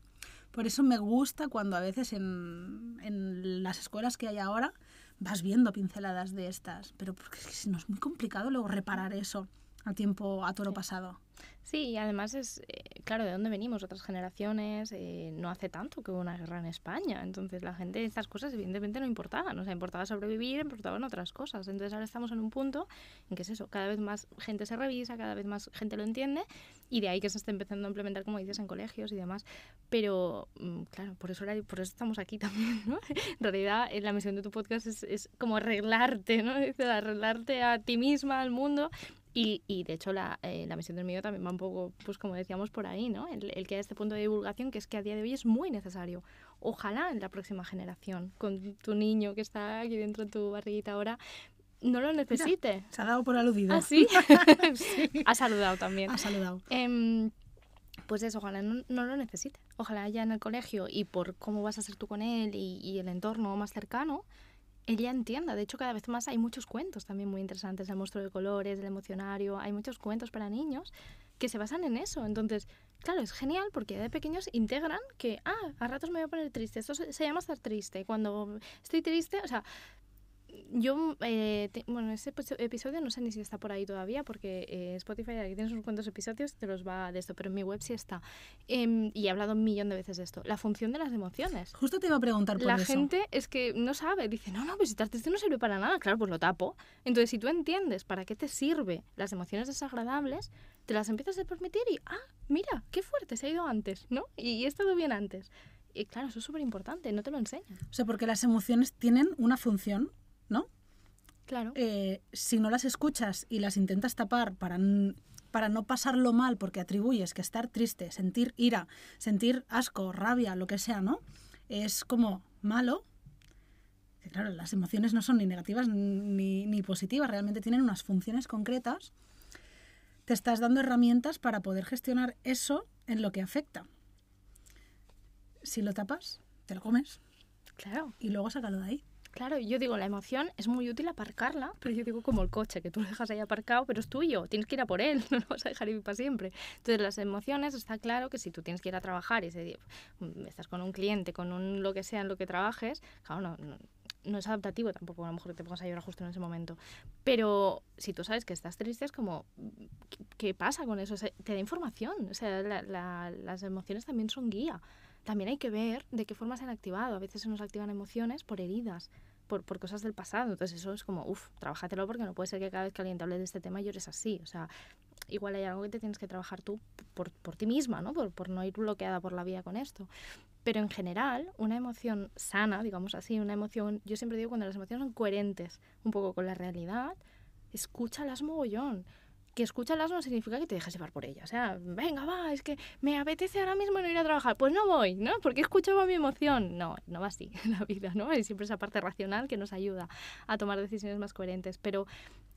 Por eso me gusta cuando a veces en, en las escuelas que hay ahora vas viendo pinceladas de estas, pero porque es que no es muy complicado luego reparar eso a tiempo, a toro pasado. Sí, y además es, eh, claro, de dónde venimos, otras generaciones, eh, no hace tanto que hubo una guerra en España, entonces la gente, estas cosas evidentemente no importaban, o sea, importaba sobrevivir, importaban otras cosas, entonces ahora estamos en un punto en que es eso, cada vez más gente se revisa, cada vez más gente lo entiende, y de ahí que se está empezando a implementar, como dices, en colegios y demás, pero mm, claro, por eso, por eso estamos aquí también, ¿no? En realidad, la misión de tu podcast es, es como arreglarte, ¿no? Arreglarte a ti misma, al mundo, y, y de hecho la, eh, la, misión del mío también va un poco, pues como decíamos por ahí, ¿no? El, el, que haya este punto de divulgación que es que a día de hoy es muy necesario. Ojalá en la próxima generación, con tu niño que está aquí dentro de tu barriguita ahora, no lo necesite. Se ha dado por aludido. ¿Ah, sí? Ha saludado también. Ha saludado. Em, pues eso, ojalá no, no lo necesite. Ojalá ya en el colegio y por cómo vas a ser tú con él y, y el entorno más cercano, ella entienda. De hecho, cada vez más hay muchos cuentos también muy interesantes. El monstruo de colores, el emocionario. Hay muchos cuentos para niños que se basan en eso. Entonces, claro, es genial porque de pequeños integran que, ah, a ratos me voy a poner triste. Esto se, llama estar triste. Cuando estoy triste, o sea, yo, eh, te- bueno, ese episo- episodio no sé ni si está por ahí todavía, porque eh, Spotify aquí tienes unos cuantos episodios, te los va de esto, pero en mi web sí está. Em, y he hablado un millón de veces de esto. La función de las emociones. Justo te iba a preguntar por La eso. gente es que no sabe, dice, no, no, pues estar triste no sirve para nada. Claro, pues lo tapo. Entonces, si tú entiendes para qué te sirve las emociones desagradables, te las empiezas a permitir y, ah, mira, qué fuerte se ha ido antes, ¿no? Y he estado bien antes. Y claro, eso es súper importante, no te lo enseñan. O sea, porque las emociones tienen una función, ¿no? Claro. Eh, si no las escuchas y las intentas tapar para, para no pasarlo mal, porque atribuyes que estar triste, sentir ira, sentir asco, rabia, lo que sea, ¿no? Es como malo. que Claro, las emociones no son ni negativas ni, ni positivas, realmente tienen unas funciones concretas. Te estás dando herramientas para poder gestionar eso en lo que afecta. Si lo tapas, te lo comes Claro. y luego sácalo de ahí. Claro, yo digo, la emoción es muy útil aparcarla, pero yo digo como el coche, que tú lo dejas ahí aparcado, pero es tuyo, tienes que ir a por él, no lo vas a dejar ahí para siempre. Entonces, las emociones, está claro que si tú tienes que ir a trabajar y se- mm, estás con un cliente, con un lo que sea en lo que trabajes, claro, no, no, es adaptativo tampoco, a lo mejor te pongas a llorar justo en ese momento. Pero si tú sabes que estás triste, es como, ¿qué, pasa con eso? Te da información, o sea, la- la- las emociones también son guía. También hay que ver de qué forma se han activado. A veces se nos activan emociones por heridas, por, por cosas del pasado. Entonces eso es como, uff, trabájatelo porque no puede ser que cada vez que alguien te hable de este tema llores así. O sea, igual hay algo que te tienes que trabajar tú por, por ti misma, ¿no? Por, por no ir bloqueada por la vida con esto. Pero en general, una emoción sana, digamos así, una emoción, yo siempre digo cuando las emociones son coherentes un poco con la realidad, escúchalas mogollón. Que escúchalas no significa que te dejes llevar por ellas. O sea, venga, va, es que me apetece ahora mismo no ir a trabajar. Pues no voy, ¿no? Porque he escuchado mi emoción. No, no va así la vida, ¿no? Hay siempre esa parte racional que nos ayuda a tomar decisiones más coherentes. Pero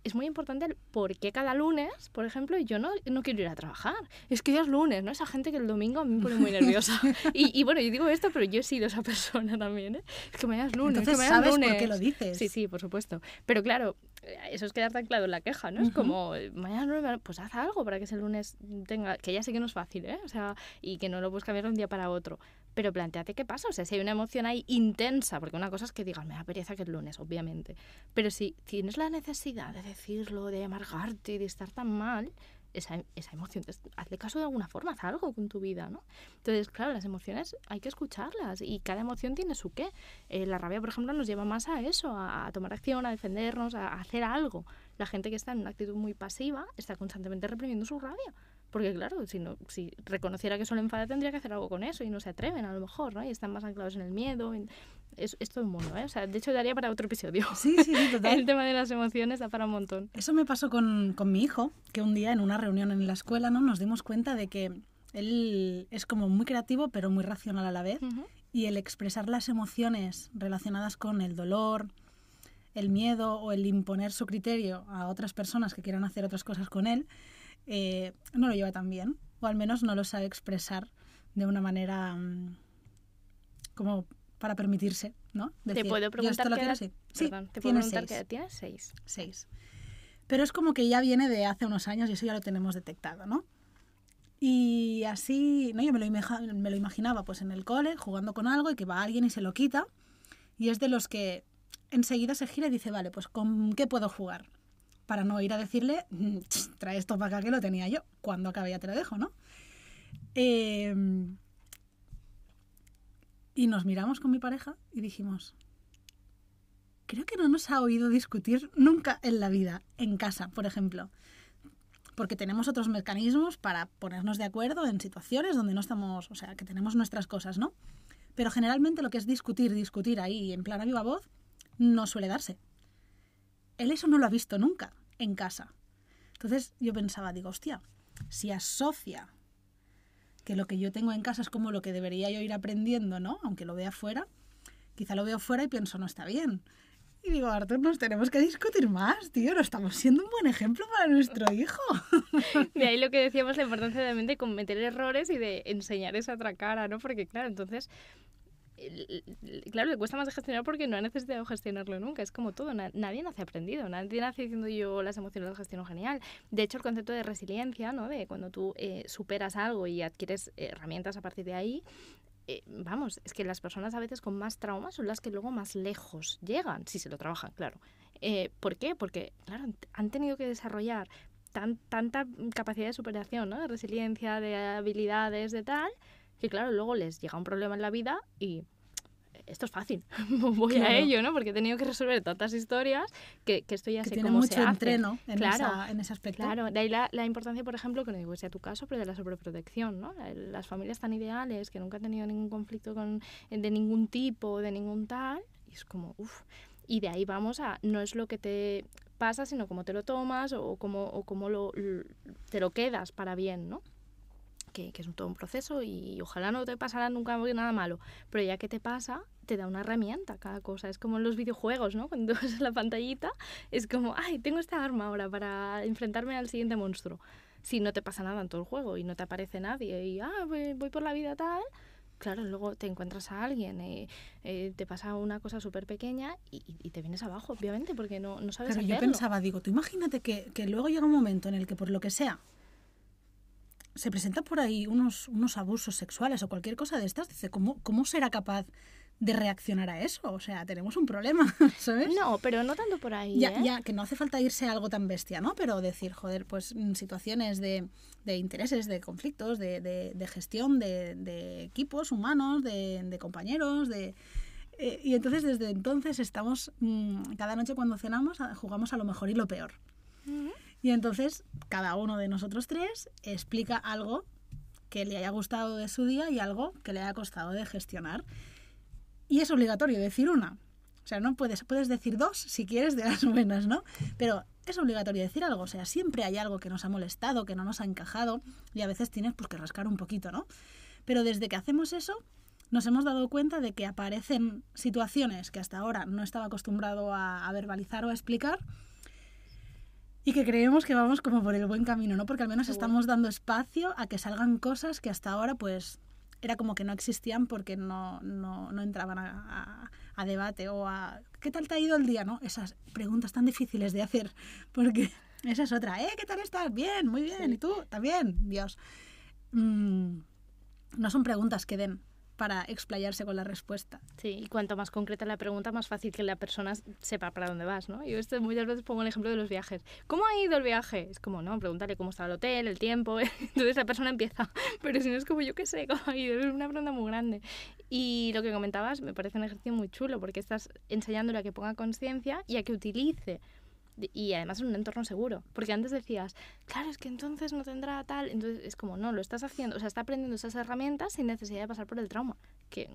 es muy importante el por qué cada lunes, por ejemplo, yo no, no quiero ir a trabajar. Es que ya es lunes, ¿no? Esa gente que el domingo a mí me pone muy nerviosa. y, y bueno, yo digo esto, pero yo he sido esa persona también, ¿eh? Es que mañana es lunes, Entonces que sabes lunes. por qué lo dices. Sí, sí, por supuesto. Pero claro, eh, eso es quedar tan claro en la queja, ¿no? Es como, mañana me- pues haz algo para que ese lunes tenga, que ya sé que no es fácil, ¿eh? O sea, y que no lo puedes cambiar de un día para otro. Pero planteate qué pasa, o sea, si hay una emoción ahí intensa, porque una cosa es que digas, me da pereza que es lunes, obviamente. Pero si tienes la necesidad de decirlo, de amargarte de estar tan mal, esa, esa emoción, hazle caso de alguna forma, haz algo con tu vida, ¿no? Entonces, claro, las emociones hay que escucharlas y cada emoción tiene su qué. Eh, la rabia, por ejemplo, nos lleva más a eso, a, tomar acción, a defendernos, a hacer algo. La gente que está en una actitud muy pasiva está constantemente reprimiendo su rabia. Porque claro, si, no, si reconociera que le enfada, tendría que hacer algo con eso y no se atreven a lo mejor, ¿no? Y están más anclados en el miedo. en- Es, es todo un mundo, ¿eh? O sea, de hecho, daría para otro episodio. Sí, sí, sí, total. El tema de las emociones da para un montón. Eso me pasó con, con mi hijo, que un día en una reunión en la escuela ¿no? nos dimos cuenta de que él es como muy creativo pero muy racional a la vez Ujú. y el expresar las emociones relacionadas con el dolor, el miedo o el imponer su criterio a otras personas que quieran hacer otras cosas con él, eh, no lo lleva tan bien o al menos no lo sabe expresar de una manera mm, como para permitirse, ¿no? Te puedo "Yo preguntar esto lo qué edad- así". Sí, Perdón, te puedo preguntar qué edad tienes? Seis. Seis. Pero es como que ya viene de hace unos años y eso ya lo tenemos detectado, ¿no? Y así, ¿no? Yo me lo, imaja- me lo imaginaba pues en el cole, jugando con algo y que va alguien y se lo quita. Y es de los que enseguida se gira y dice, vale, pues ¿con qué puedo jugar? Para no ir a decirle, "Mm, trae esto para acá que lo tenía yo. Cuando acabe ya te lo dejo, ¿no? Eh, y nos miramos con mi pareja y dijimos, creo que no nos ha oído discutir nunca en la vida, en casa, por ejemplo. Porque tenemos otros mecanismos para ponernos de acuerdo en situaciones donde no estamos, o sea, que tenemos nuestras cosas, ¿no? Pero generalmente lo que es discutir, discutir ahí en plan a viva voz, no suele darse. Él eso no lo ha visto nunca en casa. Entonces yo pensaba, digo, hostia, si asocia que lo que yo tengo en casa es como lo que debería yo ir aprendiendo, ¿no? Aunque lo vea fuera, quizá lo veo fuera y pienso, no está bien. Y digo, Artur, nos tenemos que discutir más, tío. No estamos siendo un buen ejemplo para nuestro hijo. De ahí lo que decíamos, la importancia también de cometer errores y de enseñar esa otra cara, ¿no? Porque, claro, entonces claro, le cuesta más gestionar porque no ha necesitado gestionarlo nunca. Es como todo, nadie nace aprendido, nadie nace diciendo yo las emociones las gestiono genial. De hecho, el concepto de resiliencia, ¿no? de cuando tú eh, superas algo y adquieres herramientas a partir de ahí, eh, vamos, es que las personas a veces con más traumas son las que luego más lejos llegan, si se lo trabajan, claro. Eh, ¿Por qué? Porque, claro, han tenido que desarrollar tan, tanta capacidad de superación, ¿no? de resiliencia, de habilidades, de tal, que claro, luego les llega un problema en la vida y esto es fácil, voy a ello, ¿no? Porque he tenido que resolver tantas historias que, que esto ya que sé tiene cómo mucho se hace. entreno en, esa, en ese aspecto. Claro, de ahí la, la, importancia, por ejemplo, que no digo que sea tu caso, pero de la sobreprotección, ¿no? Las familias tan ideales que nunca han tenido ningún conflicto con, de ningún tipo, de ningún tal, y es como, uff. Y de ahí vamos a, no es lo que te pasa, sino cómo te lo tomas o cómo, o cómo lo, te lo quedas para bien, ¿no? Que, que, es un, todo un proceso y ojalá no te pasará nunca nada malo, pero ya que te pasa, te da una herramienta cada cosa. Es como en los videojuegos, ¿no? Cuando ves la pantallita, es como, ay, tengo esta arma ahora para enfrentarme al siguiente monstruo. Si no te pasa nada en todo el juego y no te aparece nadie y, ah, voy, voy por la vida tal, claro, luego te encuentras a alguien, eh, eh, te pasa una cosa súper pequeña y, y, te vienes abajo, obviamente, porque no, no sabes Pero hacerlo. yo pensaba, digo, tú imagínate que, que luego llega un momento en el que por lo que sea se presentan por ahí unos, unos abusos sexuales o cualquier cosa de estas, dice, ¿cómo, cómo será capaz de reaccionar a eso. O sea, tenemos un problema, ¿sabes? No, pero no tanto por ahí. Ya, ¿eh? ya que no hace falta irse a algo tan bestia, ¿no? Pero decir, joder, pues situaciones de, de intereses, de conflictos, de, de, de gestión de, de, equipos humanos, de, compañeros, de... Eh, y entonces desde entonces estamos, mmm, cada noche cuando cenamos, jugamos a lo mejor y lo peor. Uh -huh. Y entonces cada uno de nosotros tres explica algo que le haya gustado de su día y algo que le haya costado de gestionar. Y es obligatorio decir una. O sea, no puedes, puedes decir dos si quieres de las buenas, ¿no? Pero es obligatorio decir algo. O sea, siempre hay algo que nos ha molestado, que no nos ha encajado y a veces tienes pues, que rascar un poquito, ¿no? Pero desde que hacemos eso, nos hemos dado cuenta de que aparecen situaciones que hasta ahora no estaba acostumbrado a, a verbalizar o a explicar y que creemos que vamos como por el buen camino, ¿no? Porque al menos Seguro. estamos dando espacio a que salgan cosas que hasta ahora pues era como que no existían porque no, no, no entraban a, a, a, debate o a ¿qué tal te ha ido el día? ¿no? Esas preguntas tan difíciles de hacer, porque esa es otra, ¿eh? ¿Qué tal estás? Bien, muy bien, Sí. ¿y tú? También, Dios. Mm, no son preguntas que den para explayarse con la respuesta. Sí, y cuanto más concreta la pregunta, más fácil que la persona sepa para dónde vas, ¿no? Yo esto muchas veces pongo el ejemplo de los viajes. ¿Cómo ha ido el viaje? Es como, no, pregúntale cómo estaba el hotel, el tiempo. Entonces la persona empieza. Pero si no es como, yo qué sé, cómo ha ido. Es una pregunta muy grande. Y lo que comentabas me parece un ejercicio muy chulo porque estás enseñándole a que ponga conciencia y a que utilice y además en un entorno seguro. Porque antes decías, claro, es que entonces no tendrá tal. Entonces es como, no, lo estás haciendo, o sea, está aprendiendo esas herramientas sin necesidad de pasar por el trauma. Que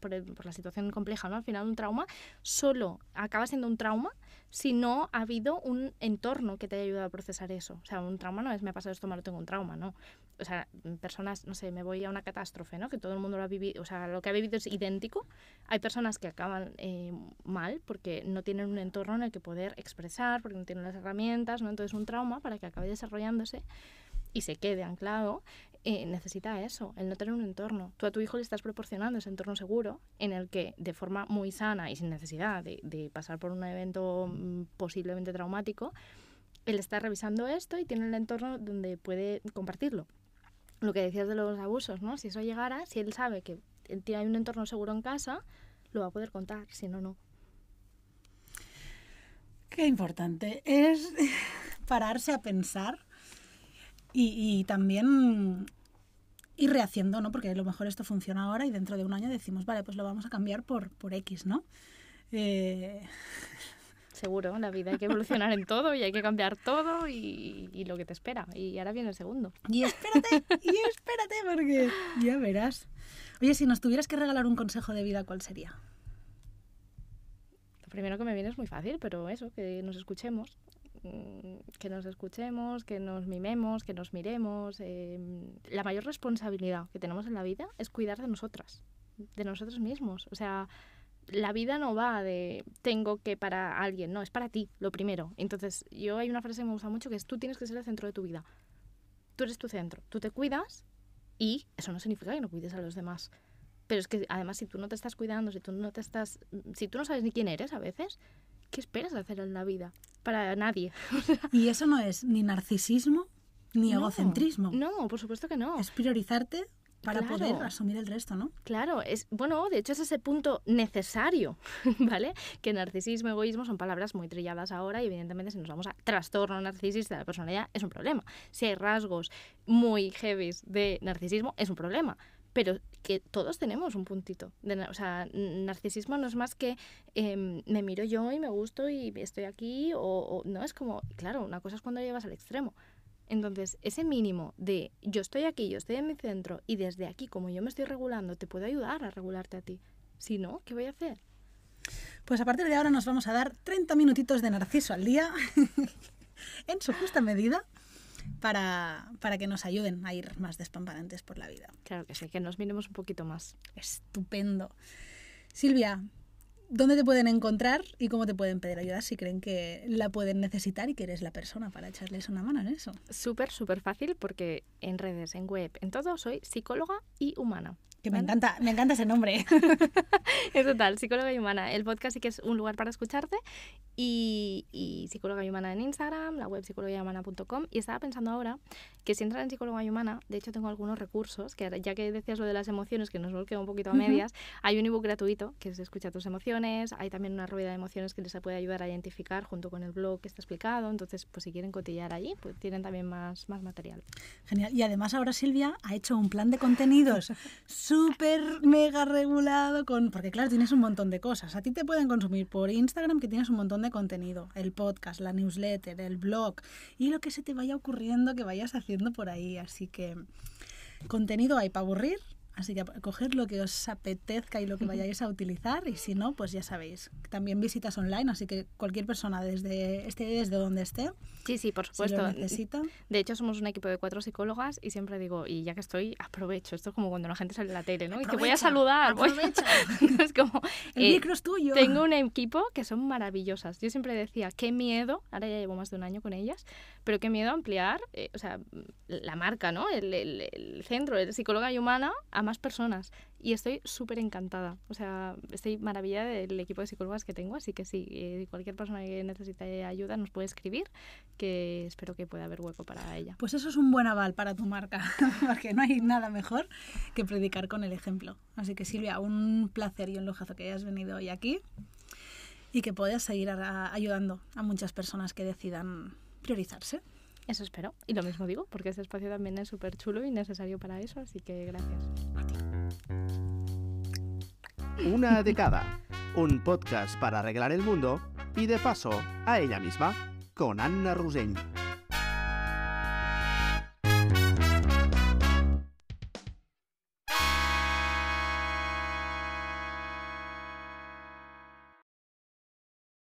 por, el, por la situación compleja, ¿no? Al final, un trauma solo acaba siendo un trauma si no ha habido un entorno que te haya ayudado a procesar eso. O sea, un trauma no es me ha pasado esto, malo, tengo un trauma, ¿no? O sea, personas, no sé, me voy a una catástrofe, ¿no? Que todo el mundo lo ha vivido, o sea, lo que ha vivido es idéntico. Hay personas que acaban eh, mal porque no tienen un entorno en el que poder expresar, porque no tienen las herramientas, ¿no? Entonces, un trauma, para que acabe desarrollándose y se quede anclado, eh, necesita eso, el no tener un entorno. Tú a tu hijo le estás proporcionando ese entorno seguro en el que de forma muy sana y sin necesidad de, de pasar por un evento mm, posiblemente traumático, él está revisando esto y tiene el entorno donde puede compartirlo. Lo que decías de los abusos, ¿no? Si eso llegara, si él sabe que tiene un entorno seguro en casa, lo va a poder contar, si no, no. Qué importante es pararse a pensar y, y, también ir rehaciendo, ¿no? Porque a lo mejor esto funciona ahora y dentro de un año decimos, vale, pues lo vamos a cambiar por, por X, ¿no? Eh... Seguro, la vida hay que evolucionar en todo y hay que cambiar todo y, y, lo que te espera. Y ahora viene el segundo. Y espérate, y espérate, porque ya verás. Oye, si nos tuvieras que regalar un consejo de vida, ¿cuál sería? Lo primero que me viene es muy fácil, pero eso, que nos escuchemos, que nos escuchemos, que nos mimemos, que nos miremos. Eh, la mayor responsabilidad que tenemos en la vida es cuidar de nosotras, de nosotros mismos. O sea, la vida no va de tengo que para alguien, no, es para ti, lo primero. Entonces, yo hay una frase que me gusta mucho que es tú tienes que ser el centro de tu vida. Tú eres tu centro, tú te cuidas y eso no significa que no cuides a los demás. Pero es que además si tú no te estás cuidando, si tú no te estás si tú no sabes ni quién eres a veces, ¿qué esperas de hacer en la vida? Para nadie. y eso no es ni narcisismo ni egocentrismo. No, por supuesto que no. Es priorizarte para poder asumir el resto, ¿no? Claro, es bueno, de hecho es ese punto necesario, ¿vale? Que narcisismo, egoísmo son palabras muy trilladas ahora y evidentemente si nos vamos a trastorno narcisista de la personalidad es un problema. Si hay rasgos muy heavy de narcisismo es un problema pero que todos tenemos un puntito. De, o sea, narcisismo no es más que em, me miro yo y me gusto y estoy aquí, o, no, es como, claro, una cosa es cuando llevas al extremo. Entonces, ese mínimo de yo estoy aquí, yo estoy en mi centro y desde aquí, como yo me estoy regulando, te puedo ayudar a regularte a ti. Si no, ¿qué voy a hacer? Pues a partir de ahora nos vamos a dar 30 minutitos de narciso al día, en su justa medida, para, para que nos ayuden a ir más despampanantes por la vida. Claro que sí, que nos miremos un poquito más. Estupendo. Silvia, ¿dónde te pueden encontrar y cómo te pueden pedir ayuda si creen que la pueden necesitar y que eres la persona para echarles una mano en eso? Súper, súper fácil porque en redes, en web, en todo soy psicóloga y humana. Que me encanta, me encanta ese nombre. es total, psicóloga y humana. El podcast sí que es un lugar para escucharte y, y psicóloga y humana en Instagram, la web psicologiahumana.com y estaba pensando ahora que si entran en psicóloga y humana, de hecho tengo algunos recursos, que ya que decías lo de las emociones, que nos bloquea un poquito a medias, hay un ebook gratuito que es Escucha tus emociones, hay también una rueda de emociones que les puede ayudar a identificar junto con el blog que está explicado, entonces pues si quieren cotillar allí, pues tienen también más, más material. Genial, y además ahora Silvia ha hecho un plan de contenidos súper mega regulado con, porque claro, tienes un montón de cosas, a ti te pueden consumir por Instagram que tienes un montón de contenido, el podcast, la newsletter, el blog y lo que se te vaya ocurriendo que vayas haciendo por ahí. Así que contenido hay para aburrir. Así que coger lo que os apetezca y lo que vayáis a utilizar y si no, pues ya sabéis. También visitas online, así que cualquier persona desde esté desde donde esté. Sí, sí, por supuesto. necesita. De hecho, somos un equipo de cuatro psicólogas y siempre digo, y ya que estoy, aprovecho. Esto es como cuando la gente sale en la tele, ¿no? y te voy a saludar. Aprovecha. es como... El eh, micro es tuyo. Tengo un equipo que son maravillosas. Yo siempre decía, qué miedo, ahora ya llevo más de un año con ellas, pero qué miedo ampliar, eh, o sea, la marca, ¿no? El, el, el centro de psicóloga y humana a más personas. Y estoy súper encantada. O sea, estoy maravillada del equipo de psicólogas que tengo. Así que sí, eh, cualquier persona que necesite ayuda nos puede escribir, que espero que pueda haber hueco para ella. Pues eso es un buen aval para tu marca, porque no hay nada mejor que predicar con el ejemplo. Así que Silvia, un placer y un lujazo que hayas venido hoy aquí y que puedas seguir ayudando a muchas personas que decidan priorizarse. Eso espero. Y lo mismo digo, porque este espacio también es súper chulo y necesario para eso, así que gracias. Una de cada. Un podcast para arreglar el mundo y de paso a ella misma, con Anna Rusell.